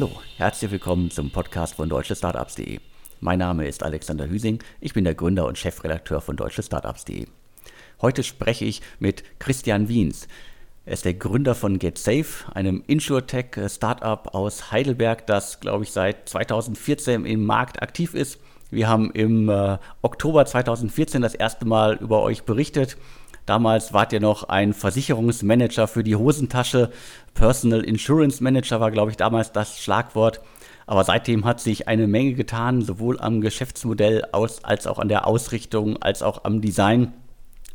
Hallo, herzlich willkommen zum Podcast von deutschestartups.de. Mein Name ist Alexander Hüsing, ich bin der Gründer und Chefredakteur von deutschestartups.de. Heute spreche ich mit Christian Wiens. Er ist der Gründer von GetSafe, einem Insurtech-Startup aus Heidelberg, das, glaube ich, seit 2014 im Markt aktiv ist. Wir haben im äh, Oktober 2014 das erste Mal über euch berichtet. Damals wart ihr noch ein Versicherungsmanager für die Hosentasche. Personal Insurance Manager war, glaube ich, damals das Schlagwort. Aber seitdem hat sich eine Menge getan, sowohl am Geschäftsmodell aus, als auch an der Ausrichtung, als auch am Design.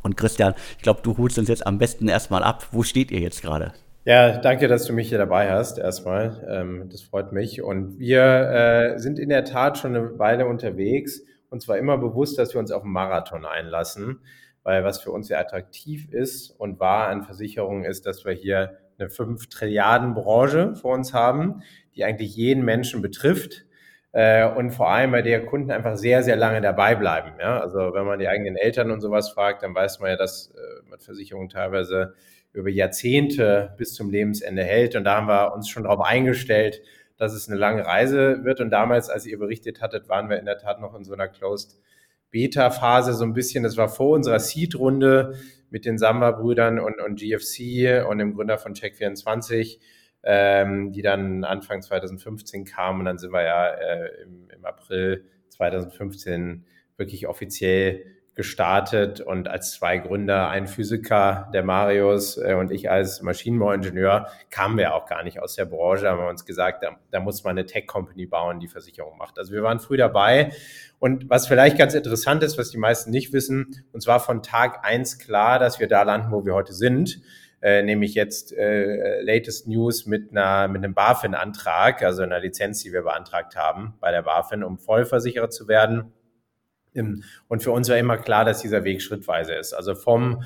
Und Christian, ich glaube, du holst uns jetzt am besten erstmal ab. Wo steht ihr jetzt gerade? Ja, danke, dass du mich hier dabei hast. Erstmal, ähm, das freut mich. Und wir äh, sind in der Tat schon eine Weile unterwegs. Und zwar immer bewusst, dass wir uns auf einen Marathon einlassen weil was für uns sehr attraktiv ist und war an Versicherungen ist, dass wir hier eine 5 Trilliarden Branche vor uns haben, die eigentlich jeden Menschen betrifft äh, und vor allem bei der Kunden einfach sehr, sehr lange dabei bleiben. Ja? Also wenn man die eigenen Eltern und sowas fragt, dann weiß man ja, dass äh, man Versicherungen teilweise über Jahrzehnte bis zum Lebensende hält und da haben wir uns schon darauf eingestellt, dass es eine lange Reise wird und damals, als ihr berichtet hattet, waren wir in der Tat noch in so einer Closed Beta-Phase so ein bisschen, das war vor unserer Seed-Runde mit den Samba-Brüdern und, und GFC und dem Gründer von Check24, ähm, die dann Anfang 2015 kamen. Und dann sind wir ja äh, im, im April 2015 wirklich offiziell gestartet und als zwei Gründer, ein Physiker, der Marius äh, und ich als Maschinenbauingenieur, kamen wir auch gar nicht aus der Branche, haben wir uns gesagt, da, da muss man eine Tech-Company bauen, die Versicherung macht. Also wir waren früh dabei und was vielleicht ganz interessant ist, was die meisten nicht wissen, uns war von Tag eins klar, dass wir da landen, wo wir heute sind. Äh, nämlich jetzt äh, latest News mit einer mit einem BaFin-Antrag, also einer Lizenz, die wir beantragt haben bei der BaFin, um Vollversicherer zu werden. Und für uns war immer klar, dass dieser Weg schrittweise ist. Also vom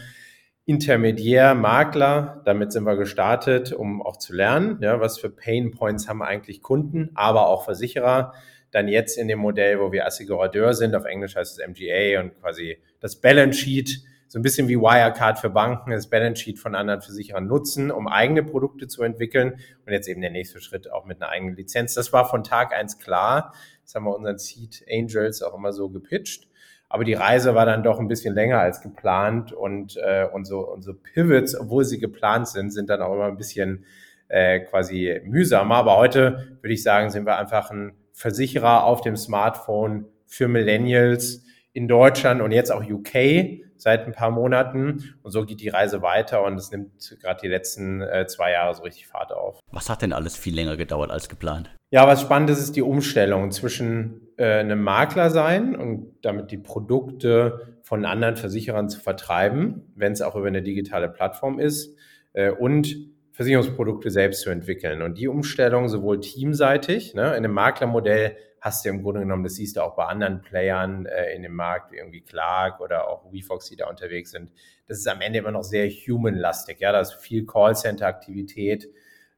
Intermediär, Makler, damit sind wir gestartet, um auch zu lernen, ja, was für Pain Points haben eigentlich Kunden, aber auch Versicherer. Dann jetzt in dem Modell, wo wir Assigurateur sind, auf Englisch heißt es MGA und quasi das Balance Sheet, so ein bisschen wie Wirecard für Banken, das Balance Sheet von anderen Versicherern nutzen, um eigene Produkte zu entwickeln. Und jetzt eben der nächste Schritt auch mit einer eigenen Lizenz. Das war von Tag eins klar. Das haben wir unseren Seed Angels auch immer so gepitcht. Aber die Reise war dann doch ein bisschen länger als geplant und äh, unsere, unsere Pivots, obwohl sie geplant sind, sind dann auch immer ein bisschen äh, quasi mühsamer. Aber heute würde ich sagen, sind wir einfach ein Versicherer auf dem Smartphone für Millennials in Deutschland und jetzt auch UK seit ein paar Monaten. Und so geht die Reise weiter und es nimmt gerade die letzten äh, zwei Jahre so richtig Fahrt auf. Was hat denn alles viel länger gedauert als geplant? Ja, was spannend ist, ist die Umstellung zwischen äh, einem Makler sein und damit die Produkte von anderen Versicherern zu vertreiben, wenn es auch über eine digitale Plattform ist, äh, und Versicherungsprodukte selbst zu entwickeln. Und die Umstellung sowohl teamseitig, ne, in einem Maklermodell hast du im Grunde genommen, das siehst du auch bei anderen Playern äh, in dem Markt, wie irgendwie Clark oder auch WeFox, die da unterwegs sind. Das ist am Ende immer noch sehr human-lastig. Ja, da ist viel Callcenter-Aktivität,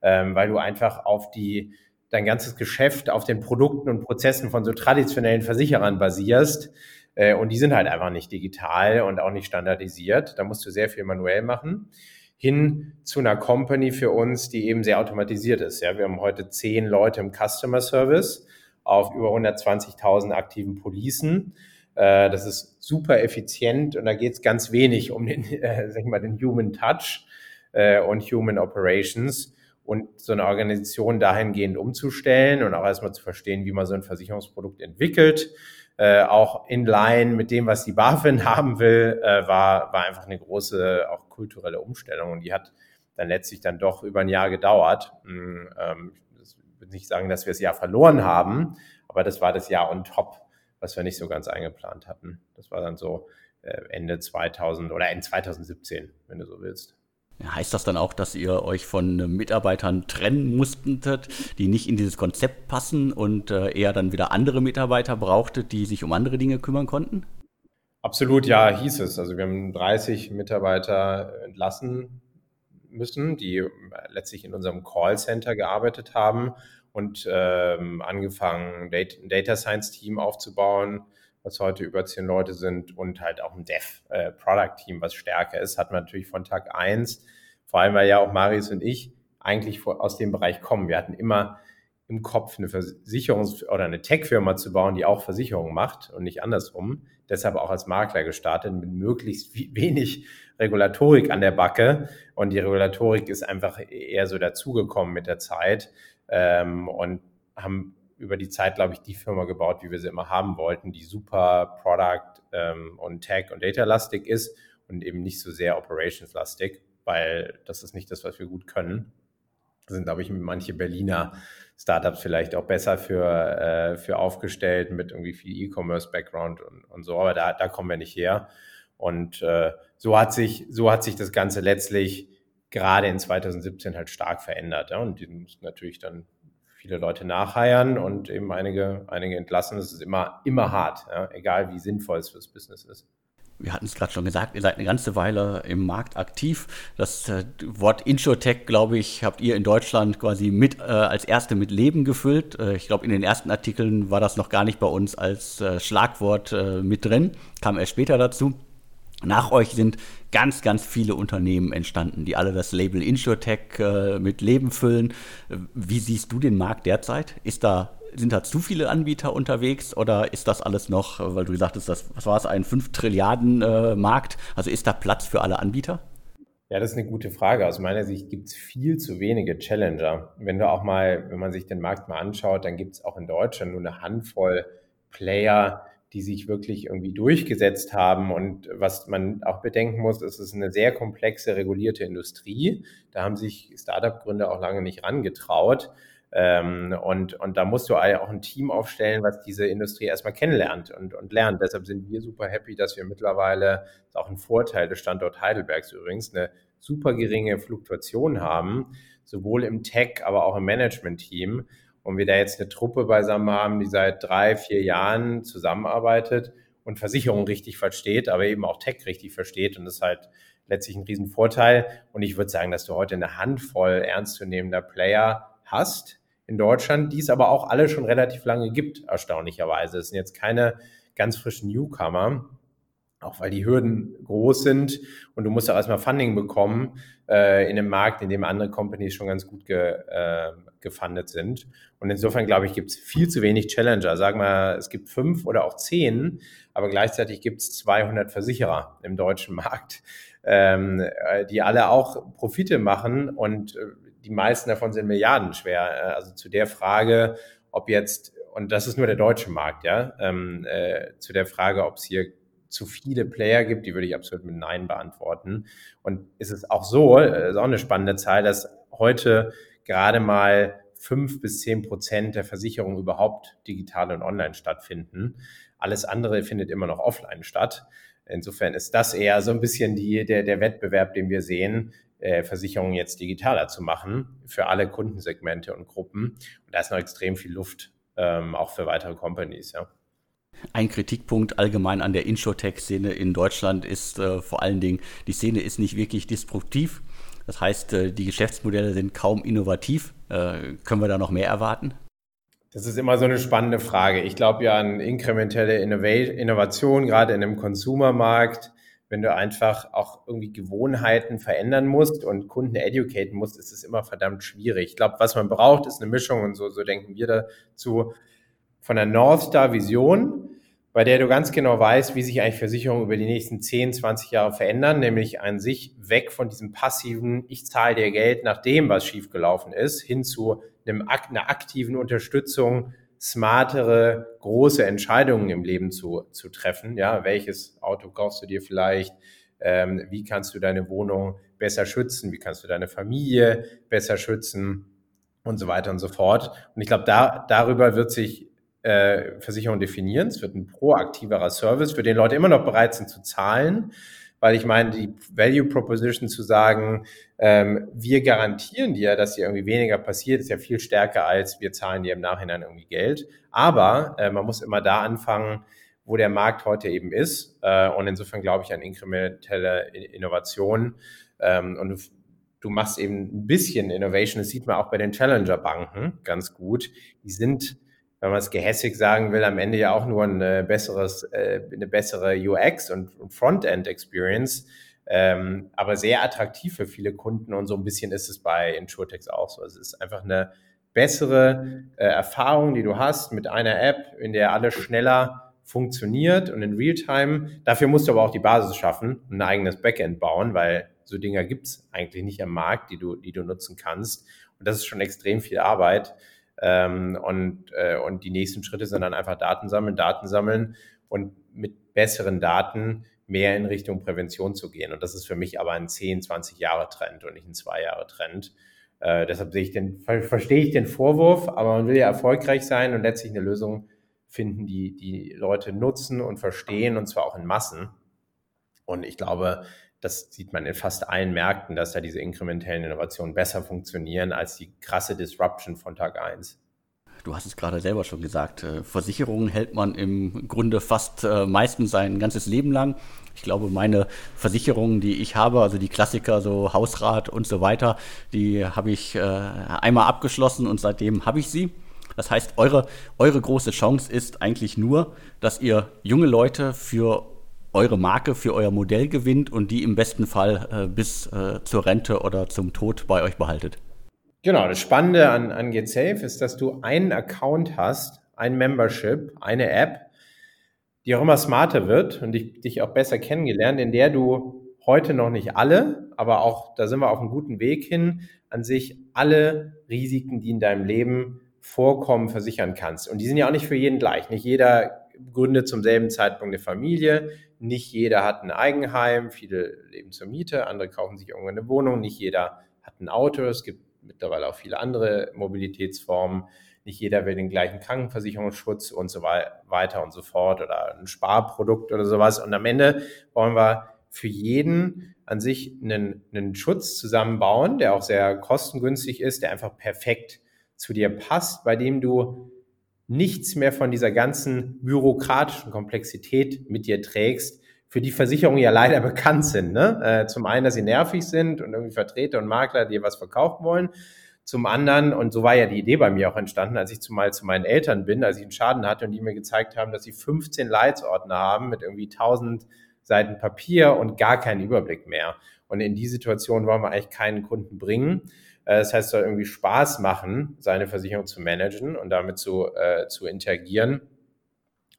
ähm, weil du einfach auf die dein ganzes Geschäft auf den Produkten und Prozessen von so traditionellen Versicherern basierst. Äh, und die sind halt einfach nicht digital und auch nicht standardisiert. Da musst du sehr viel manuell machen hin zu einer Company für uns, die eben sehr automatisiert ist. Ja, wir haben heute zehn Leute im Customer Service auf über 120.000 aktiven Policen. Äh, das ist super effizient und da geht es ganz wenig um den, äh, sag ich mal, den Human Touch äh, und Human Operations und so eine Organisation dahingehend umzustellen und auch erstmal zu verstehen, wie man so ein Versicherungsprodukt entwickelt. Äh, auch in line mit dem, was die BaFin haben will, äh, war, war einfach eine große, auch kulturelle Umstellung und die hat dann letztlich dann doch über ein Jahr gedauert. Hm, ähm, nicht sagen, dass wir das Jahr verloren haben, aber das war das Jahr on top, was wir nicht so ganz eingeplant hatten. Das war dann so äh, Ende 2000 oder Ende 2017, wenn du so willst. Heißt das dann auch, dass ihr euch von Mitarbeitern trennen musstet, die nicht in dieses Konzept passen und äh, eher dann wieder andere Mitarbeiter brauchtet, die sich um andere Dinge kümmern konnten? Absolut, ja, hieß es. Also wir haben 30 Mitarbeiter entlassen müssen, die letztlich in unserem Callcenter gearbeitet haben und ähm, angefangen, ein Data Science Team aufzubauen, was heute über zehn Leute sind und halt auch ein Dev äh, Product Team, was stärker ist, hat man natürlich von Tag eins, vor allem weil ja auch Marius und ich eigentlich aus dem Bereich kommen. Wir hatten immer im Kopf, eine Versicherungs- oder eine Tech-Firma zu bauen, die auch Versicherungen macht und nicht andersrum. Deshalb auch als Makler gestartet mit möglichst wenig Regulatorik an der Backe. Und die Regulatorik ist einfach eher so dazugekommen mit der Zeit ähm, und haben über die Zeit, glaube ich, die Firma gebaut, wie wir sie immer haben wollten, die super Product ähm, und Tech und Data-lastig ist und eben nicht so sehr Operations-lastig, weil das ist nicht das, was wir gut können. Da sind, glaube ich, manche Berliner Startups vielleicht auch besser für, äh, für aufgestellt mit irgendwie viel E-Commerce-Background und, und so, aber da, da kommen wir nicht her. Und äh, so, hat sich, so hat sich das Ganze letztlich gerade in 2017 halt stark verändert. Ja? Und die mussten natürlich dann viele Leute nachheiern und eben einige, einige entlassen. Das ist immer, immer hart, ja? egal wie sinnvoll es fürs Business ist. Wir hatten es gerade schon gesagt, ihr seid eine ganze Weile im Markt aktiv. Das äh, Wort Insurtech, glaube ich, habt ihr in Deutschland quasi mit äh, als erste mit Leben gefüllt. Äh, ich glaube, in den ersten Artikeln war das noch gar nicht bei uns als äh, Schlagwort äh, mit drin, kam erst später dazu. Nach euch sind ganz, ganz viele Unternehmen entstanden, die alle das Label InsurTech äh, mit Leben füllen. Wie siehst du den Markt derzeit? Ist da, sind da zu viele Anbieter unterwegs oder ist das alles noch, weil du gesagt hast, das, was war es, ein 5 Trilliarden äh, Markt? Also ist da Platz für alle Anbieter? Ja, das ist eine gute Frage. Aus meiner Sicht gibt es viel zu wenige Challenger. Wenn du auch mal, wenn man sich den Markt mal anschaut, dann gibt es auch in Deutschland nur eine Handvoll Player, die sich wirklich irgendwie durchgesetzt haben. Und was man auch bedenken muss, ist, es ist eine sehr komplexe, regulierte Industrie. Da haben sich Startup-Gründer auch lange nicht rangetraut. Ähm, und, und da musst du auch ein Team aufstellen, was diese Industrie erstmal kennenlernt und, und lernt. Deshalb sind wir super happy, dass wir mittlerweile, das ist auch ein Vorteil des Standort Heidelbergs übrigens, eine super geringe Fluktuation haben, sowohl im Tech, aber auch im Management-Team und wir da jetzt eine Truppe beisammen haben, die seit drei, vier Jahren zusammenarbeitet und Versicherung richtig versteht, aber eben auch Tech richtig versteht. Und das ist halt letztlich ein Riesenvorteil. Und ich würde sagen, dass du heute eine Handvoll ernstzunehmender Player hast in Deutschland, die es aber auch alle schon relativ lange gibt, erstaunlicherweise. Es sind jetzt keine ganz frischen Newcomer, auch weil die Hürden groß sind und du musst auch erstmal Funding bekommen äh, in einem Markt, in dem andere Companies schon ganz gut ge, äh, gefundet sind. Und insofern, glaube ich, gibt es viel zu wenig Challenger. Sagen wir, es gibt fünf oder auch zehn, aber gleichzeitig gibt es 200 Versicherer im deutschen Markt, ähm, äh, die alle auch Profite machen und äh, die meisten davon sind milliardenschwer. Äh, also zu der Frage, ob jetzt, und das ist nur der deutsche Markt, ja, ähm, äh, zu der Frage, ob es hier zu viele Player gibt, die würde ich absolut mit Nein beantworten. Und es ist auch so, ist auch eine spannende Zahl, dass heute gerade mal fünf bis zehn Prozent der Versicherungen überhaupt digital und online stattfinden. Alles andere findet immer noch offline statt. Insofern ist das eher so ein bisschen die, der, der Wettbewerb, den wir sehen, äh, Versicherungen jetzt digitaler zu machen für alle Kundensegmente und Gruppen. Und da ist noch extrem viel Luft, ähm, auch für weitere Companies, ja. Ein Kritikpunkt allgemein an der Insurtech-Szene in Deutschland ist äh, vor allen Dingen, die Szene ist nicht wirklich disruptiv. Das heißt, äh, die Geschäftsmodelle sind kaum innovativ. Äh, können wir da noch mehr erwarten? Das ist immer so eine spannende Frage. Ich glaube ja an inkrementelle Innovation, gerade in einem Konsumermarkt. Wenn du einfach auch irgendwie Gewohnheiten verändern musst und Kunden educaten musst, ist es immer verdammt schwierig. Ich glaube, was man braucht, ist eine Mischung und so, so denken wir dazu von der North Star Vision bei der du ganz genau weißt, wie sich eigentlich Versicherungen über die nächsten 10, 20 Jahre verändern, nämlich an sich weg von diesem passiven, ich zahle dir Geld nach dem, was schiefgelaufen ist, hin zu einem, einer aktiven Unterstützung, smartere, große Entscheidungen im Leben zu, zu treffen. Ja, welches Auto kaufst du dir vielleicht? Ähm, wie kannst du deine Wohnung besser schützen? Wie kannst du deine Familie besser schützen? Und so weiter und so fort. Und ich glaube, da, darüber wird sich äh, Versicherung definieren. Es wird ein proaktiverer Service, für den Leute immer noch bereit sind zu zahlen, weil ich meine, die Value Proposition zu sagen, ähm, wir garantieren dir, dass dir irgendwie weniger passiert, ist ja viel stärker als wir zahlen dir im Nachhinein irgendwie Geld. Aber äh, man muss immer da anfangen, wo der Markt heute eben ist. Äh, und insofern glaube ich an inkrementelle Innovation. Ähm, und du, du machst eben ein bisschen Innovation. Das sieht man auch bei den Challenger-Banken ganz gut. Die sind wenn man es gehässig sagen will, am Ende ja auch nur ein besseres, äh, eine bessere UX und Frontend-Experience, ähm, aber sehr attraktiv für viele Kunden und so ein bisschen ist es bei Insurtechs auch so. Es ist einfach eine, bessere äh, Erfahrung, die du hast mit einer App, in der alles schneller funktioniert und in Realtime. Dafür musst du aber auch die Basis schaffen, ein eigenes Backend bauen, weil so Dinger gibt es eigentlich nicht am Markt, die du, die du nutzen kannst. Und das ist schon extrem viel Arbeit. Ähm, und, äh, und die nächsten Schritte sind dann einfach Daten sammeln, Daten sammeln und mit besseren Daten mehr in Richtung Prävention zu gehen. Und das ist für mich aber ein 10, 20 Jahre Trend und nicht ein 2 Jahre Trend. Äh, deshalb sehe ich den, verstehe ich den Vorwurf, aber man will ja erfolgreich sein und letztlich eine Lösung finden, die die Leute nutzen und verstehen und zwar auch in Massen. Und ich glaube, das sieht man in fast allen Märkten, dass da diese inkrementellen Innovationen besser funktionieren als die krasse Disruption von Tag 1. Du hast es gerade selber schon gesagt, äh, Versicherungen hält man im Grunde fast äh, meistens sein ganzes Leben lang. Ich glaube, meine Versicherungen, die ich habe, also die Klassiker, so Hausrat und so weiter, die habe ich äh, einmal abgeschlossen und seitdem habe ich sie. Das heißt, eure, eure große Chance ist eigentlich nur, dass ihr junge Leute für eure Marke, für euer Modell gewinnt und die im besten Fall äh, bis äh, zur Rente oder zum Tod bei euch behaltet. Genau, das Spannende an, an GetSafe ist, dass du einen Account hast, ein Membership, eine App, die auch immer smarter wird und dich, dich auch besser kennengelernt, in der du heute noch nicht alle, aber auch, da sind wir auf einem guten Weg hin, an sich alle Risiken, die in deinem Leben vorkommen, versichern kannst. Und die sind ja auch nicht für jeden gleich. Nicht jeder gründet zum selben Zeitpunkt eine Familie, nicht jeder hat ein Eigenheim, viele leben zur Miete, andere kaufen sich irgendwann eine Wohnung, nicht jeder hat ein Auto, es gibt mittlerweile auch viele andere Mobilitätsformen. Nicht jeder will den gleichen Krankenversicherungsschutz und so weiter und so fort oder ein Sparprodukt oder sowas. Und am Ende wollen wir für jeden an sich einen, einen Schutz zusammenbauen, der auch sehr kostengünstig ist, der einfach perfekt zu dir passt, bei dem du nichts mehr von dieser ganzen bürokratischen Komplexität mit dir trägst, für die Versicherungen ja leider bekannt sind. Ne? Äh, zum einen, dass sie nervig sind und irgendwie Vertreter und Makler dir was verkaufen wollen. Zum anderen, und so war ja die Idee bei mir auch entstanden, als ich zumal zu meinen Eltern bin, als ich einen Schaden hatte und die mir gezeigt haben, dass sie 15 Leitsordner haben mit irgendwie 1000 Seiten Papier und gar keinen Überblick mehr. Und in die Situation wollen wir eigentlich keinen Kunden bringen. Äh, das heißt, es soll irgendwie Spaß machen, seine Versicherung zu managen und damit zu, äh, zu interagieren.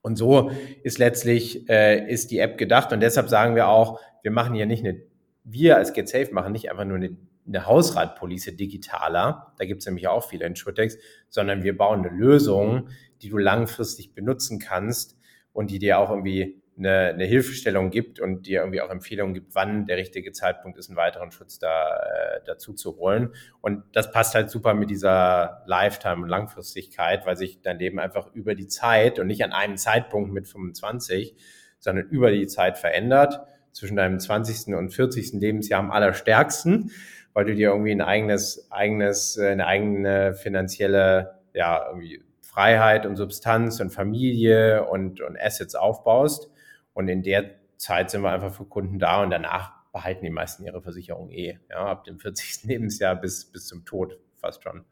Und so ist letztlich äh, ist die App gedacht. Und deshalb sagen wir auch, wir machen hier nicht eine, wir als GetSafe machen nicht einfach nur eine, eine Hausratpolice digitaler, da gibt es nämlich auch viele Insurtechs, sondern wir bauen eine Lösung, die du langfristig benutzen kannst und die dir auch irgendwie eine, eine Hilfestellung gibt und dir irgendwie auch Empfehlungen gibt, wann der richtige Zeitpunkt ist, einen weiteren Schutz da, äh, dazu zu holen. Und das passt halt super mit dieser Lifetime und Langfristigkeit, weil sich dein Leben einfach über die Zeit und nicht an einem Zeitpunkt mit 25, sondern über die Zeit verändert. Zwischen deinem 20. und 40. Lebensjahr am allerstärksten, weil du dir irgendwie ein eigenes, eigenes, äh, eine eigene finanzielle, ja, irgendwie Freiheit und Substanz und Familie und, und Assets aufbaust. Und in der Zeit sind wir einfach für Kunden da und danach behalten die meisten ihre Versicherung eh. Ja, ab dem 40. Lebensjahr bis, bis zum Tod fast schon.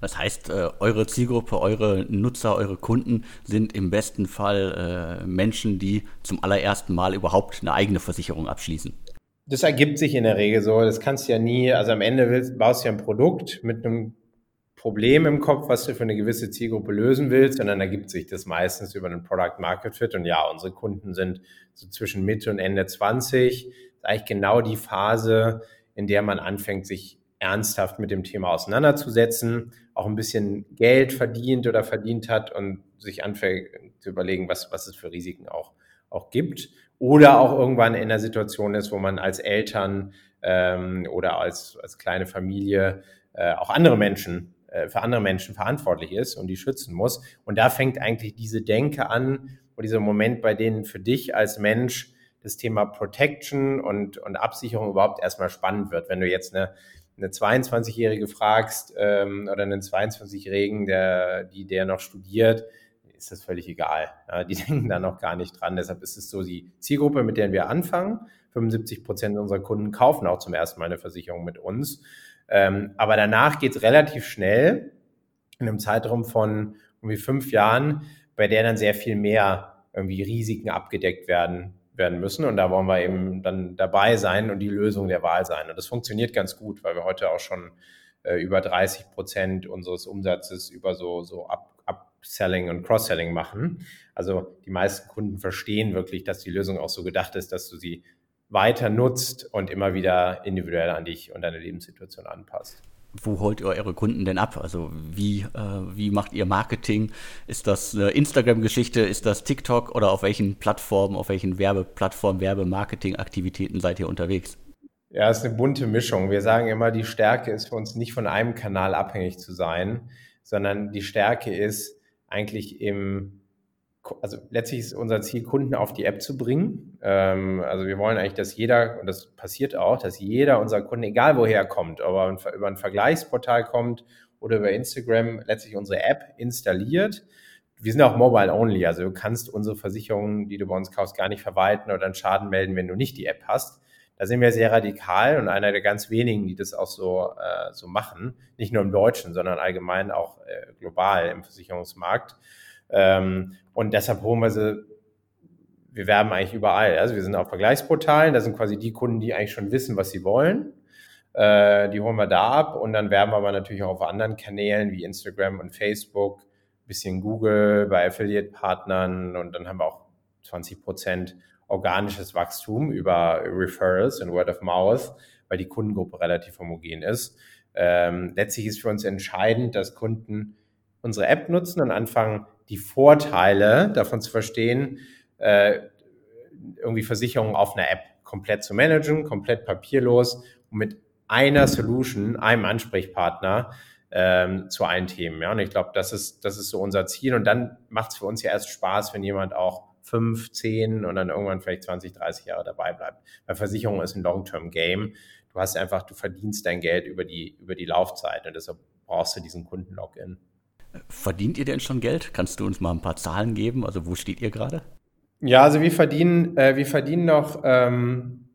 Das heißt, äh, eure Zielgruppe, eure Nutzer, eure Kunden sind im besten Fall äh, Menschen, die zum allerersten Mal überhaupt eine eigene Versicherung abschließen. Das ergibt sich in der Regel so. Das kannst du ja nie, also am Ende willst, baust du ja ein Produkt mit einem Problem im Kopf, was du für eine gewisse Zielgruppe lösen willst, sondern ergibt sich das meistens über einen Product Market Fit. Und ja, unsere Kunden sind so zwischen Mitte und Ende 20. Das ist eigentlich genau die Phase, in der man anfängt, sich ernsthaft mit dem Thema auseinanderzusetzen, auch ein bisschen Geld verdient oder verdient hat und sich anfängt zu überlegen, was, was es für Risiken auch, auch gibt. Oder auch irgendwann in einer Situation ist, wo man als Eltern ähm, oder als, als kleine Familie äh, auch andere Menschen äh, für andere Menschen verantwortlich ist und die schützen muss. Und da fängt eigentlich diese Denke an, oder dieser Moment, bei denen für dich als Mensch das Thema Protection und, und Absicherung überhaupt erstmal spannend wird. Wenn du jetzt eine, eine 22-Jährige fragst ähm, oder einen 22-Jährigen, der, die der noch studiert, ist das völlig egal. Ja, die denken da noch gar nicht dran. Deshalb ist es so die Zielgruppe, mit der wir anfangen. 75 Prozent unserer Kunden kaufen auch zum ersten Mal eine Versicherung mit uns. Ähm, aber danach geht es relativ schnell, in einem Zeitraum von irgendwie fünf Jahren, bei der dann sehr viel mehr irgendwie Risiken abgedeckt werden, werden müssen. Und da wollen wir eben dann dabei sein und die Lösung der Wahl sein. Und das funktioniert ganz gut, weil wir heute auch schon äh, über 30 Prozent unseres Umsatzes über so, so Up Upselling und Cross-Selling machen. Also die meisten Kunden verstehen wirklich, dass die Lösung auch so gedacht ist, dass du sie weiter nutzt und immer wieder individuell an dich und deine Lebenssituation anpasst wo holt ihr eure Kunden denn ab? Also wie, äh, wie macht ihr Marketing? Ist das eine Instagram-Geschichte? Ist das TikTok? Oder auf welchen Plattformen, auf welchen Werbeplattformen, Werbemarketing-Aktivitäten seid ihr unterwegs? Ja, es ist eine bunte Mischung. Wir sagen immer, die Stärke ist für uns nicht von einem Kanal abhängig zu sein, sondern die Stärke ist eigentlich im also letztlich ist unser Ziel, Kunden auf die App zu bringen. Ähm, also wir wollen eigentlich, dass jeder, und das passiert auch, dass jeder unserer Kunden, egal woher er kommt, ob er über ein Vergleichsportal kommt oder über Instagram, letztlich unsere App installiert. Wir sind auch mobile only, also du kannst unsere Versicherungen, die du bei uns kaufst, gar nicht verwalten oder einen Schaden melden, wenn du nicht die App hast. Da sind wir sehr radikal und einer der ganz wenigen, die das auch so, äh, so machen. Nicht nur im Deutschen, sondern allgemein auch äh, global im Versicherungsmarkt. Ähm, und deshalb holen wir sie, wir werben eigentlich überall. Also wir sind auf Vergleichsportalen, da sind quasi die Kunden, die eigentlich schon wissen, was sie wollen. Äh, die holen wir da ab und dann werben wir aber natürlich auch auf anderen Kanälen wie Instagram und Facebook, bisschen Google, bei Affiliate-Partnern und dann haben wir auch 20 Prozent organisches Wachstum über Referrals und Word of Mouth, weil die Kundengruppe relativ homogen ist. Ähm, letztlich ist für uns entscheidend, dass Kunden unsere App nutzen und anfangen, die Vorteile davon zu verstehen, äh, irgendwie Versicherungen auf einer App komplett zu managen, komplett papierlos und mit einer Solution, einem Ansprechpartner ähm, zu allen Themen. Ja? Und ich glaube, das ist, das ist so unser Ziel. Und dann macht es für uns ja erst Spaß, wenn jemand auch fünf, zehn und dann irgendwann vielleicht 20, 30 Jahre dabei bleibt. Weil Versicherung ist ein Long-Term-Game. Du hast einfach, du verdienst dein Geld über die, über die Laufzeit und deshalb brauchst du diesen Kunden-Login. Verdient ihr denn schon Geld? Kannst du uns mal ein paar Zahlen geben? Also wo steht ihr gerade? Ja, also wir verdienen, äh, wir verdienen noch ähm,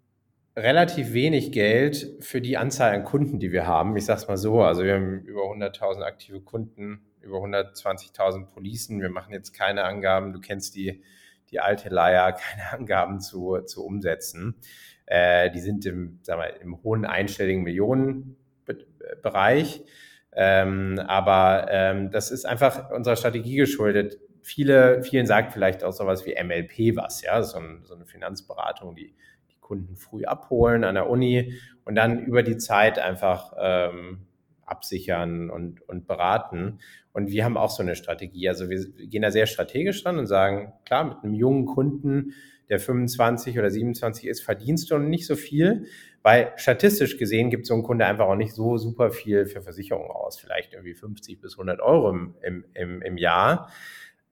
relativ wenig Geld für die Anzahl an Kunden, die wir haben. Ich sag's mal so, also wir haben über 100.000 aktive Kunden, über 120.000 Policen. Wir machen jetzt keine Angaben. Du kennst die, die alte Leier, keine Angaben zu, zu umsetzen. Äh, die sind im, sag mal, im hohen einstelligen Millionenbereich. Ähm, aber ähm, das ist einfach unserer Strategie geschuldet. Viele, vielen sagt vielleicht auch sowas wie MLP was, ja, so, ein, so eine Finanzberatung, die die Kunden früh abholen an der Uni und dann über die Zeit einfach ähm, absichern und, und beraten. Und wir haben auch so eine Strategie. Also wir gehen da sehr strategisch dran und sagen, klar, mit einem jungen Kunden, der 25 oder 27 ist, verdienst du nicht so viel, weil statistisch gesehen gibt so ein Kunde einfach auch nicht so super viel für Versicherungen aus, vielleicht irgendwie 50 bis 100 Euro im, im, im Jahr.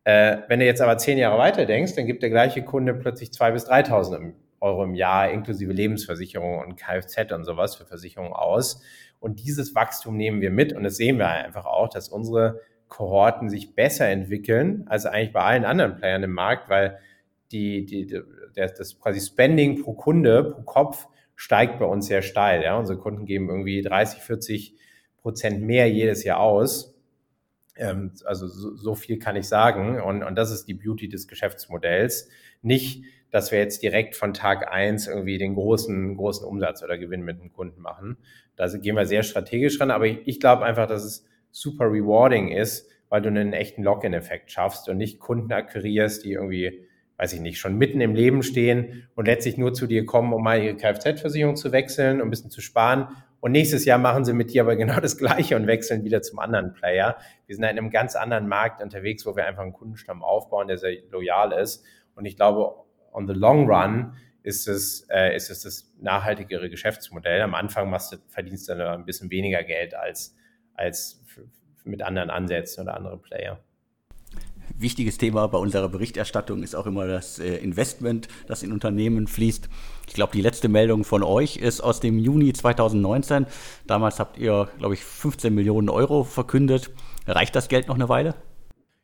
Äh, wenn du jetzt aber zehn Jahre weiter denkst, dann gibt der gleiche Kunde plötzlich 2.000 bis 3.000 Euro im Jahr inklusive Lebensversicherung und Kfz und sowas für Versicherungen aus. Und dieses Wachstum nehmen wir mit und das sehen wir einfach auch, dass unsere Kohorten sich besser entwickeln als eigentlich bei allen anderen Playern im Markt, weil die, die, das, das quasi Spending pro Kunde, pro Kopf steigt bei uns sehr steil. Ja? Unsere Kunden geben irgendwie 30, 40 Prozent mehr jedes Jahr aus. Ähm, also so, so, viel kann ich sagen. Und, und das ist die Beauty des Geschäftsmodells. Nicht, dass wir jetzt direkt von Tag eins irgendwie den großen, großen Umsatz oder Gewinn mit dem Kunden machen. Da gehen wir sehr strategisch ran. Aber ich, ich glaube einfach, dass es super rewarding ist, weil du einen echten Login-Effekt schaffst und nicht Kunden akquirierst, die irgendwie weiß ich nicht, schon mitten im Leben stehen und letztlich nur zu dir kommen, um mal ihre Kfz-Versicherung zu wechseln, um ein bisschen zu sparen. Und nächstes Jahr machen sie mit dir aber genau das Gleiche und wechseln wieder zum anderen Player. Wir sind in einem ganz anderen Markt unterwegs, wo wir einfach einen Kundenstamm aufbauen, der sehr loyal ist. Und ich glaube, on the long run ist es, äh, ist es das nachhaltigere Geschäftsmodell. Am Anfang machst du, verdienst du ein bisschen weniger Geld als, als mit anderen Ansätzen oder andere Player. Wichtiges Thema bei unserer Berichterstattung ist auch immer das äh, Investment, das in Unternehmen fließt. Ich glaube, die letzte Meldung von euch ist aus dem Juni 2019. Damals habt ihr, glaube ich, 15 Millionen Euro verkündet. Reicht das Geld noch eine Weile?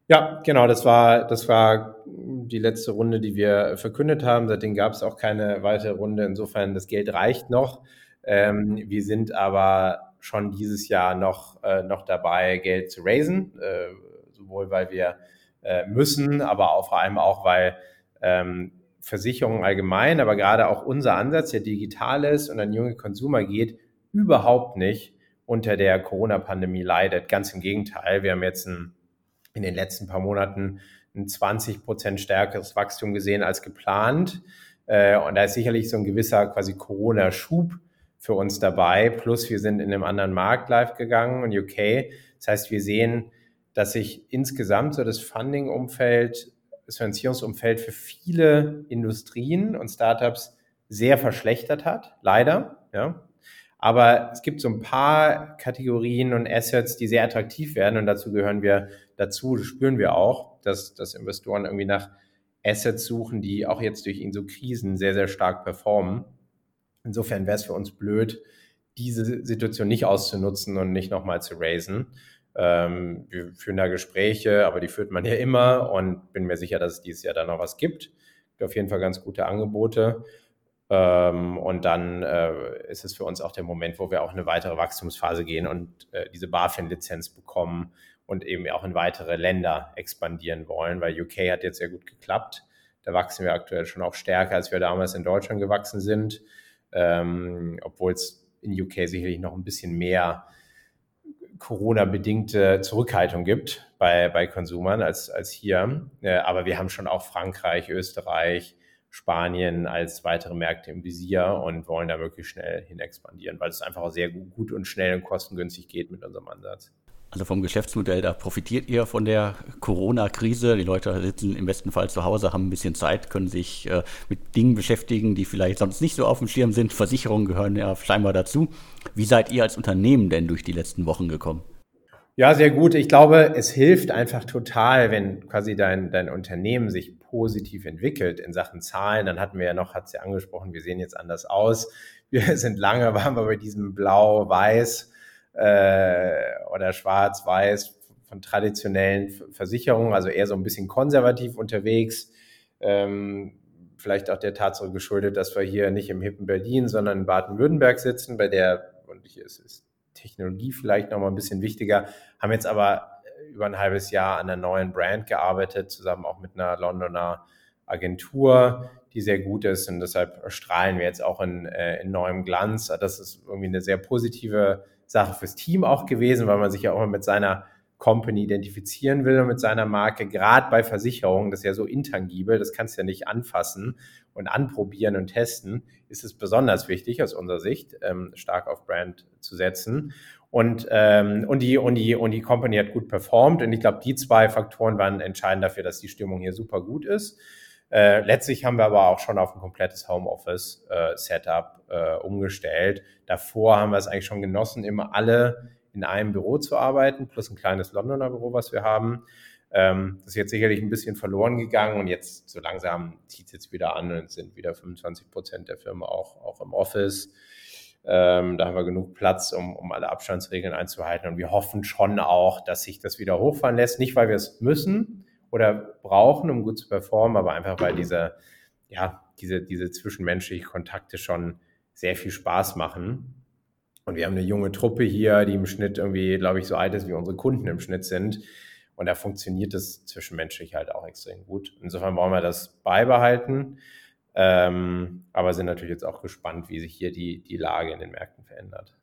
Ja, genau, das war, das war die letzte Runde, die wir verkündet haben. Seitdem gab es auch keine weitere Runde. Insofern, das Geld reicht noch. Ähm, wir sind aber schon dieses Jahr noch, äh, noch dabei, Geld zu raisen, äh, sowohl weil wir äh, müssen, aber auch vor allem auch, weil ähm, Versicherungen allgemein, aber gerade auch unser Ansatz, der digital ist und an junge Konsumer geht, überhaupt nicht unter der Corona-Pandemie leidet. Ganz im Gegenteil. Wir haben jetzt ein, in den letzten paar Monaten ein 20 Prozent stärkeres Wachstum gesehen als geplant. Äh, und da ist sicherlich so ein gewisser quasi Corona-Schub für uns dabei. Plus wir sind in einem anderen Markt live gegangen in UK. Das heißt, wir sehen, dass sich insgesamt so das Funding-Umfeld, das Finanzierungsumfeld für viele Industrien und Startups sehr verschlechtert hat. Leider, ja. Aber es gibt so ein paar Kategorien und Assets, die sehr attraktiv werden und dazu gehören wir dazu, spüren wir auch, dass, dass Investoren irgendwie nach Assets suchen, die auch jetzt durch ihn so Krisen sehr, sehr stark performen. Insofern wäre es für uns blöd, diese Situation nicht auszunutzen und nicht nochmal zu raisen. Ähm, wir führen da Gespräche, aber die führt man ja immer und bin mir sicher, dass es dieses Jahr da noch was gibt. Auf jeden Fall ganz gute Angebote. Ähm, und dann äh, ist es für uns auch der Moment, wo wir auch eine weitere Wachstumsphase gehen und äh, diese BaFin-Lizenz bekommen und eben auch in weitere Länder expandieren wollen, weil UK hat jetzt sehr gut geklappt. Da wachsen wir aktuell schon auch stärker, als wir damals in Deutschland gewachsen sind, ähm, obwohl es in UK sicherlich noch ein bisschen mehr Corona-bedingte Zurückhaltung gibt bei, bei Konsumern als, als hier. Äh, aber wir haben schon auch Frankreich, Österreich, Spanien als weitere Märkte im Visier und wollen da möglichst schnell hin expandieren, weil es einfach sehr gut und schnell und kostengünstig geht mit unserem Ansatz. Also vom Geschäftsmodell, da profitiert ihr von der Corona-Krise. Die Leute sitzen im besten Fall zu Hause, haben ein bisschen Zeit, können sich äh, mit Dingen beschäftigen, die vielleicht sonst nicht so auf dem Schirm sind. Versicherungen gehören ja scheinbar dazu. Wie seid ihr als Unternehmen denn durch die letzten Wochen gekommen? Ja, sehr gut. Ich glaube, es hilft einfach total, wenn quasi dein, dein Unternehmen sich positiv entwickelt in Sachen Zahlen. Dann hatten wir ja noch, hat sie ja angesprochen, wir sehen jetzt anders aus. Wir sind lange, waren wir bei diesem Blau-Weiß äh, oder Schwarz-Weiß von traditionellen Versicherungen, also eher so ein bisschen konservativ unterwegs. Ähm, vielleicht auch der Tatsache geschuldet, dass wir hier nicht im hippen Berlin, sondern in Baden-Württemberg sitzen, bei der, und hier ist, ist Technologie vielleicht noch mal ein bisschen wichtiger, haben jetzt aber über ein halbes Jahr an einer neuen Brand gearbeitet, zusammen auch mit einer Londoner Agentur, die sehr gut ist und deshalb strahlen wir jetzt auch in, äh, in neuem Glanz. Das ist irgendwie eine sehr positive Sache fürs Team auch gewesen, weil man sich ja auch mit seiner Company identifizieren will und mit seiner Marke, gerade bei Versicherungen, das ist ja so intangibel, das kannst du ja nicht anfassen und anprobieren und testen, ist es besonders wichtig aus unserer Sicht, ähm, stark auf Brand zu setzen. Und, ähm, und, die, und, die, und die Company hat gut performt. Und ich glaube, die zwei Faktoren waren entscheidend dafür, dass die Stimmung hier super gut ist. Äh, letztlich haben wir aber auch schon auf ein komplettes Homeoffice-Setup äh, äh, umgestellt. Davor haben wir es eigentlich schon genossen, immer alle in einem Büro zu arbeiten, plus ein kleines Londoner Büro, was wir haben. Ähm, das ist jetzt sicherlich ein bisschen verloren gegangen und jetzt so langsam zieht es jetzt wieder an und sind wieder 25 Prozent der Firma auch, auch im Office. Ähm, da haben wir genug Platz, um, um alle Abstandsregeln einzuhalten. Und wir hoffen schon auch, dass sich das wieder hochfahren lässt. Nicht, weil wir es müssen oder brauchen, um gut zu performen, aber einfach, weil diese, ja, diese, diese zwischenmenschlichen Kontakte schon sehr viel Spaß machen. Und wir haben eine junge Truppe hier, die im Schnitt irgendwie, glaube ich, so alt ist, wie unsere Kunden im Schnitt sind. Und da funktioniert das zwischenmenschlich halt auch extrem gut. Insofern wollen wir das beibehalten. Ähm, aber sind natürlich jetzt auch gespannt, wie sich hier die, die Lage in den Märkten verändert.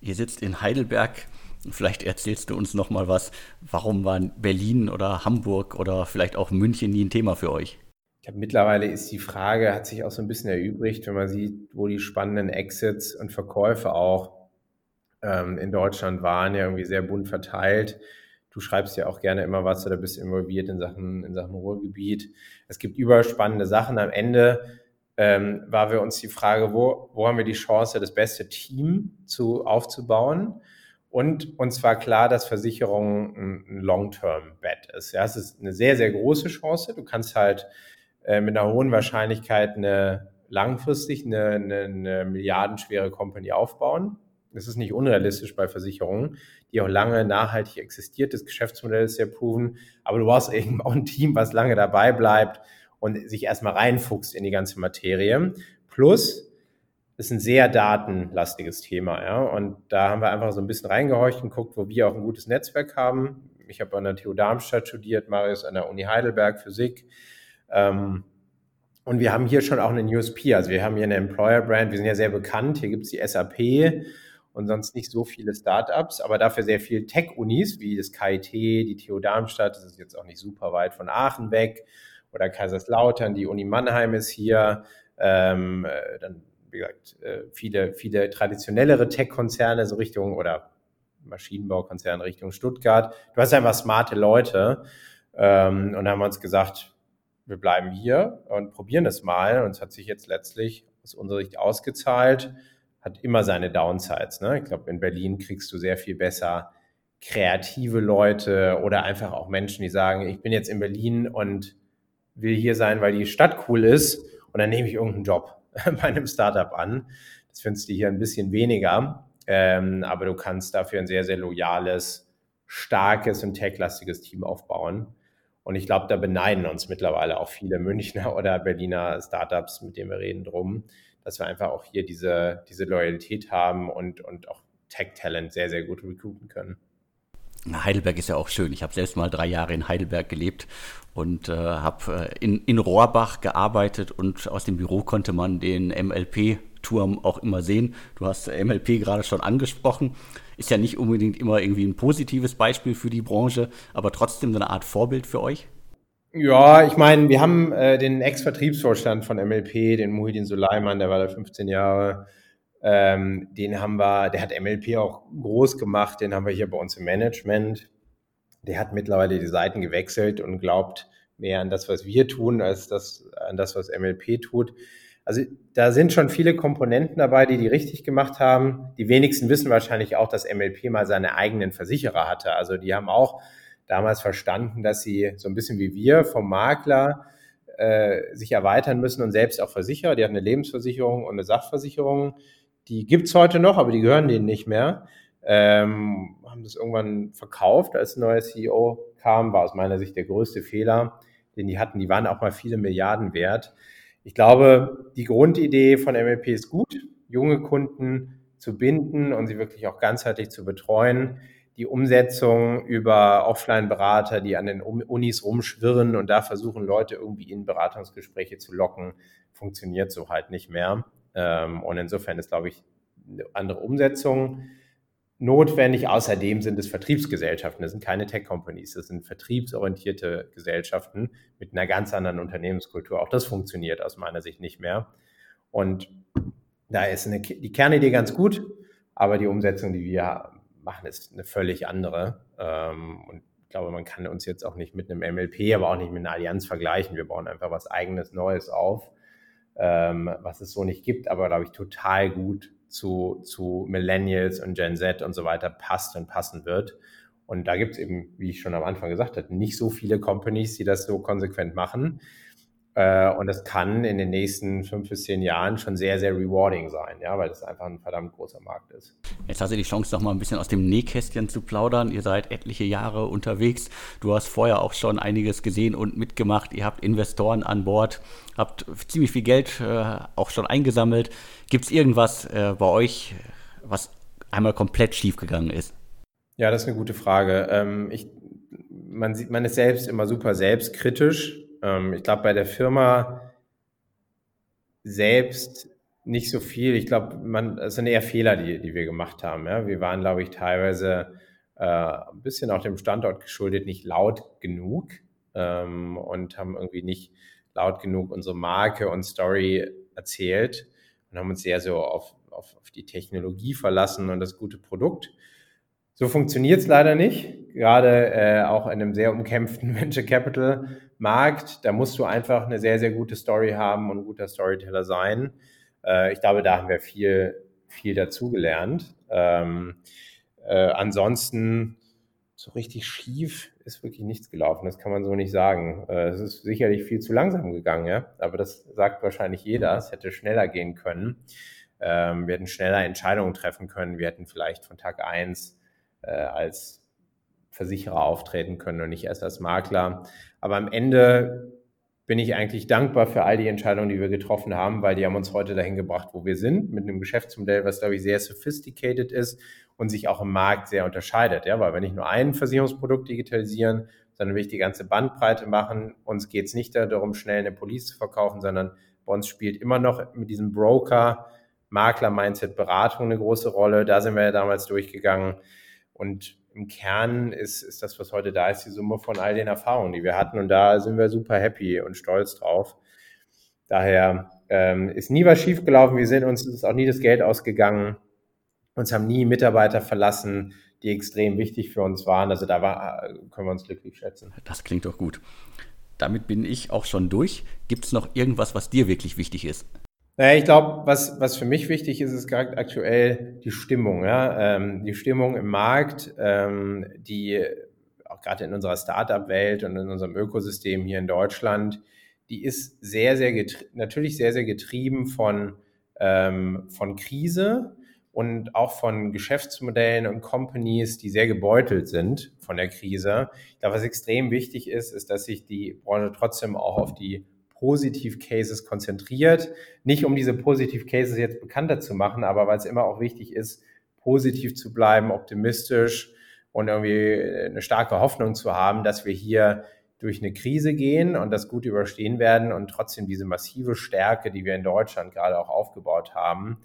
Ihr sitzt in Heidelberg. Vielleicht erzählst du uns noch mal was. Warum waren Berlin oder Hamburg oder vielleicht auch München nie ein Thema für euch? Ich glaube, mittlerweile ist die Frage, hat sich auch so ein bisschen erübrigt, wenn man sieht, wo die spannenden Exits und Verkäufe auch ähm, in Deutschland waren, ja irgendwie sehr bunt verteilt. Du schreibst ja auch gerne immer was oder bist involviert in Sachen, in Sachen Ruhrgebiet. Es gibt überspannende Sachen. Am Ende ähm, war wir uns die Frage, wo, wo haben wir die Chance, das beste Team zu, aufzubauen? Und uns war klar, dass Versicherung ein, Long-Term-Bet ist. Ja, es ist eine sehr, sehr große Chance. Du kannst halt äh, mit einer hohen Wahrscheinlichkeit eine langfristig eine, eine, eine milliardenschwere Company aufbauen. Das ist nicht unrealistisch bei Versicherungen, die auch lange nachhaltig existiert. Das Geschäftsmodell ist sehr proven, aber du brauchst eben auch ein Team, was lange dabei bleibt und sich erstmal reinfuchst in die ganze Materie. Plus, ist ein sehr datenlastiges Thema, ja. Und da haben wir einfach so ein bisschen reingehorcht und guckt, wo wir auch ein gutes Netzwerk haben. Ich habe an der TU Darmstadt studiert, Marius an der Uni Heidelberg Physik. Ähm, und wir haben hier schon auch einen USP. Also wir haben hier eine Employer Brand. Wir sind ja sehr bekannt. Hier gibt es die SAP und sonst nicht so viele Startups, aber dafür sehr viele Tech-Unis wie das KIT, die TU Darmstadt, das ist jetzt auch nicht super weit von Aachen weg, oder Kaiserslautern, die Uni Mannheim ist hier, ähm, äh, dann wie gesagt, äh, viele, viele traditionellere Tech-Konzerne so Richtung oder Maschinenbaukonzerne Richtung Stuttgart. Du hast einfach smarte Leute ähm, und haben uns gesagt, wir bleiben hier und probieren es mal. Und es hat sich jetzt letztlich aus unserer Sicht ausgezahlt, hat immer seine Downsides. Ne? Ich glaube, in Berlin kriegst du sehr viel besser kreative Leute oder einfach auch Menschen, die sagen, ich bin jetzt in Berlin und will hier sein, weil die Stadt cool ist und dann nehme ich irgendeinen Job bei einem Startup an. Das findest du hier ein bisschen weniger, ähm, aber du kannst dafür ein sehr, sehr loyales, starkes und techlastiges Team aufbauen. Und ich glaube, da beneiden uns mittlerweile auch viele Münchner oder Berliner Startups, mit denen wir reden, drum, dass wir einfach auch hier diese, diese Loyalität haben und, und auch Tech-Talent sehr, sehr gut recruiten können. Heidelberg ist ja auch schön. Ich habe selbst mal drei Jahre in Heidelberg gelebt und äh, habe äh, in, in Rohrbach gearbeitet und aus dem Büro konnte man den MLP-Turm auch immer sehen. Du hast MLP gerade schon angesprochen. Ist ja nicht unbedingt immer irgendwie ein positives Beispiel für die Branche, aber trotzdem so eine Art Vorbild für euch? Ja, ich meine, wir haben äh, den Ex-Vertriebsvorstand von MLP, den Muhidin Suleiman, der war da 15 Jahre. Ähm, den haben wir, der hat MLP auch groß gemacht, den haben wir hier bei uns im Management. Der hat mittlerweile die Seiten gewechselt und glaubt mehr an das, was wir tun, als das, an das, was MLP tut. Also da sind schon viele Komponenten dabei, die die richtig gemacht haben. Die wenigsten wissen wahrscheinlich auch, dass MLP mal seine eigenen Versicherer hatte. Also die haben auch damals verstanden, dass sie so ein bisschen wie wir vom Makler äh, sich erweitern müssen und selbst auch Versicherer. Die hatten eine Lebensversicherung und eine Sachversicherung. Die gibt's heute noch, aber die gehören denen nicht mehr. Ähm, haben das irgendwann verkauft, als ein neuer CEO kam. War aus meiner Sicht der größte Fehler, den die hatten. Die waren auch mal viele Milliarden wert. Ich glaube, die Grundidee von MLP ist gut, junge Kunden zu binden und sie wirklich auch ganzheitlich zu betreuen. Die Umsetzung über Offline-Berater, die an den Unis rumschwirren und da versuchen, Leute irgendwie in Beratungsgespräche zu locken, funktioniert so halt nicht mehr. Ähm, und insofern ist, glaube ich, eine andere Umsetzung notwendig. Außerdem sind es Vertriebsgesellschaften, das sind keine Tech-Companies, das sind vertriebsorientierte Gesellschaften mit einer ganz anderen Unternehmenskultur. Auch das funktioniert aus meiner Sicht nicht mehr. Und da ist eine, die Kernidee ganz gut, aber die Umsetzung, die wir machen, ist eine völlig andere. Ähm, und ich glaube, man kann uns jetzt auch nicht mit einem MLP, aber auch nicht mit einer Allianz vergleichen. Wir bauen einfach was eigenes, Neues auf, ähm, was es so nicht gibt, aber glaube ich total gut zu, zu Millennials und Gen Z und so weiter passt und passen wird. Und da gibt es eben, wie ich schon am Anfang gesagt habe, nicht so viele Companies, die das so konsequent machen. Äh, und das kann in den nächsten fünf bis zehn Jahren schon sehr, sehr rewarding sein, ja, weil das einfach ein verdammt großer Markt ist. Jetzt hast du die Chance, noch mal ein bisschen aus dem Nähkästchen zu plaudern. Ihr seid etliche Jahre unterwegs. Du hast vorher auch schon einiges gesehen und mitgemacht. Ihr habt Investoren an Bord, habt ziemlich viel Geld äh, auch schon eingesammelt. Gibt es irgendwas äh, bei euch, was einmal komplett schiefgegangen ist? Ja, das ist eine gute Frage. Ähm, ich, man, sieht, man ist selbst immer super selbstkritisch ich glaube, bei der Firma selbst nicht so viel. Ich glaube, man, es sind eher Fehler, die, die wir gemacht haben. Ja? Wir waren, glaube ich, teilweise äh, ein bisschen auch dem Standort geschuldet, nicht laut genug ähm, und haben irgendwie nicht laut genug unsere Marke und Story erzählt und haben uns sehr so auf, auf, auf die Technologie verlassen und das gute Produkt. So funktioniert es leider nicht, gerade äh, auch in einem sehr umkämpften Venture Capital Markt. Da musst du einfach eine sehr, sehr gute Story haben und ein guter Storyteller sein. Äh, ich glaube, da haben wir viel, viel dazugelernt. Ähm, äh, ansonsten so richtig schief ist wirklich nichts gelaufen. Das kann man so nicht sagen. Äh, es ist sicherlich viel zu langsam gegangen, ja. Aber das sagt wahrscheinlich jeder. Es hätte schneller gehen können. Ähm, wir hätten schneller Entscheidungen treffen können. Wir hätten vielleicht von Tag eins als Versicherer auftreten können und nicht erst als Makler. Aber am Ende bin ich eigentlich dankbar für all die Entscheidungen, die wir getroffen haben, weil die haben uns heute dahin gebracht, wo wir sind, mit einem Geschäftsmodell, was, glaube ich, sehr sophisticated ist und sich auch im Markt sehr unterscheidet. Ja, weil wir nicht nur ein Versicherungsprodukt digitalisieren, sondern will ich die ganze Bandbreite machen. Uns geht es nicht darum, schnell eine Police zu verkaufen, sondern bei uns spielt immer noch mit diesem Broker Makler-Mindset, Beratung eine große Rolle. Da sind wir ja damals durchgegangen. Und im Kern ist, ist das, was heute da ist, die Summe von all den Erfahrungen, die wir hatten. Und da sind wir super happy und stolz drauf. Daher ähm, ist nie was schiefgelaufen. Wir sind uns ist auch nie das Geld ausgegangen. Uns haben nie Mitarbeiter verlassen, die extrem wichtig für uns waren. Also da war, können wir uns glücklich schätzen. Das klingt doch gut. Damit bin ich auch schon durch. Gibt es noch irgendwas, was dir wirklich wichtig ist? Naja, ich glaube, was, was für mich wichtig ist, ist gerade aktuell die Stimmung. Ja? Ähm, die Stimmung im Markt, ähm, die auch gerade in unserer Startup-Welt und in unserem Ökosystem hier in Deutschland, die ist sehr, sehr natürlich sehr, sehr getrieben von, ähm, von Krise und auch von Geschäftsmodellen und Companies, die sehr gebeutelt sind von der Krise. Ich glaube, was extrem wichtig ist, ist, dass sich die Branche trotzdem auch auf die Positiv-Cases konzentriert. Nicht um diese Positiv-Cases jetzt bekannter zu machen, aber weil es immer auch wichtig ist, positiv zu bleiben, optimistisch und irgendwie eine starke Hoffnung zu haben, dass wir hier durch eine Krise gehen und das gut überstehen werden und trotzdem diese massive Stärke, die wir in Deutschland gerade auch aufgebaut haben,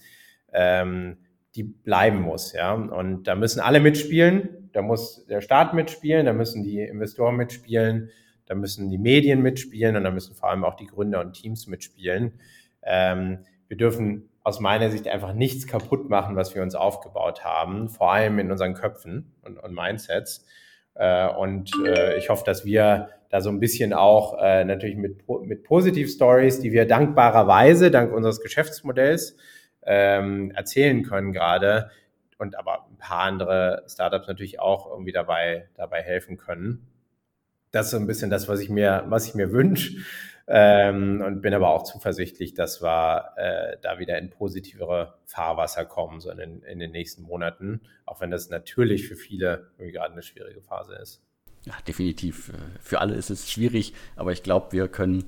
ähm, die bleiben muss. Ja? Und da müssen alle mitspielen, da muss der Staat mitspielen, da müssen die Investoren mitspielen, da müssen die Medien mitspielen und da müssen vor allem auch die Gründer und Teams mitspielen. Ähm, wir dürfen aus meiner Sicht einfach nichts kaputt machen, was wir uns aufgebaut haben, vor allem in unseren Köpfen und, und Mindsets. Äh, und äh, ich hoffe, dass wir da so ein bisschen auch äh, natürlich mit, mit Positiv-Stories, die wir dankbarerweise, dank unseres Geschäftsmodells, ähm, erzählen können gerade und aber ein paar andere Startups natürlich auch irgendwie dabei, dabei helfen können das ist so ein bisschen das, was ich mir, was ich mir wünsche. Ähm, und bin aber auch zuversichtlich, dass wir äh, da wieder in positivere Fahrwasser kommen, so in, in, den nächsten Monaten, auch wenn das natürlich für viele gerade eine schwierige Phase ist. Ja, definitiv. Für alle ist es schwierig, aber ich glaube, wir können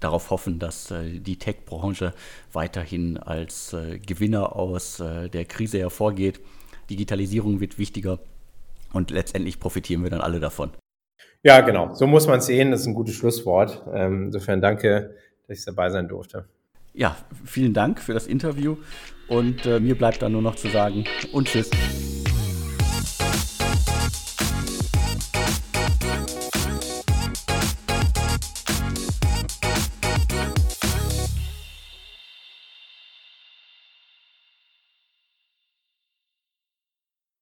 darauf hoffen, dass äh, die Tech-Branche weiterhin als äh, Gewinner aus äh, der Krise hervorgeht. Digitalisierung wird wichtiger und letztendlich profitieren wir dann alle davon. Ja, genau. So muss man es sehen. Das ist ein gutes Schlusswort. Ähm, insofern danke, dass ich dabei sein durfte. Ja, vielen Dank für das Interview und äh, mir bleibt dann nur noch zu sagen und tschüss.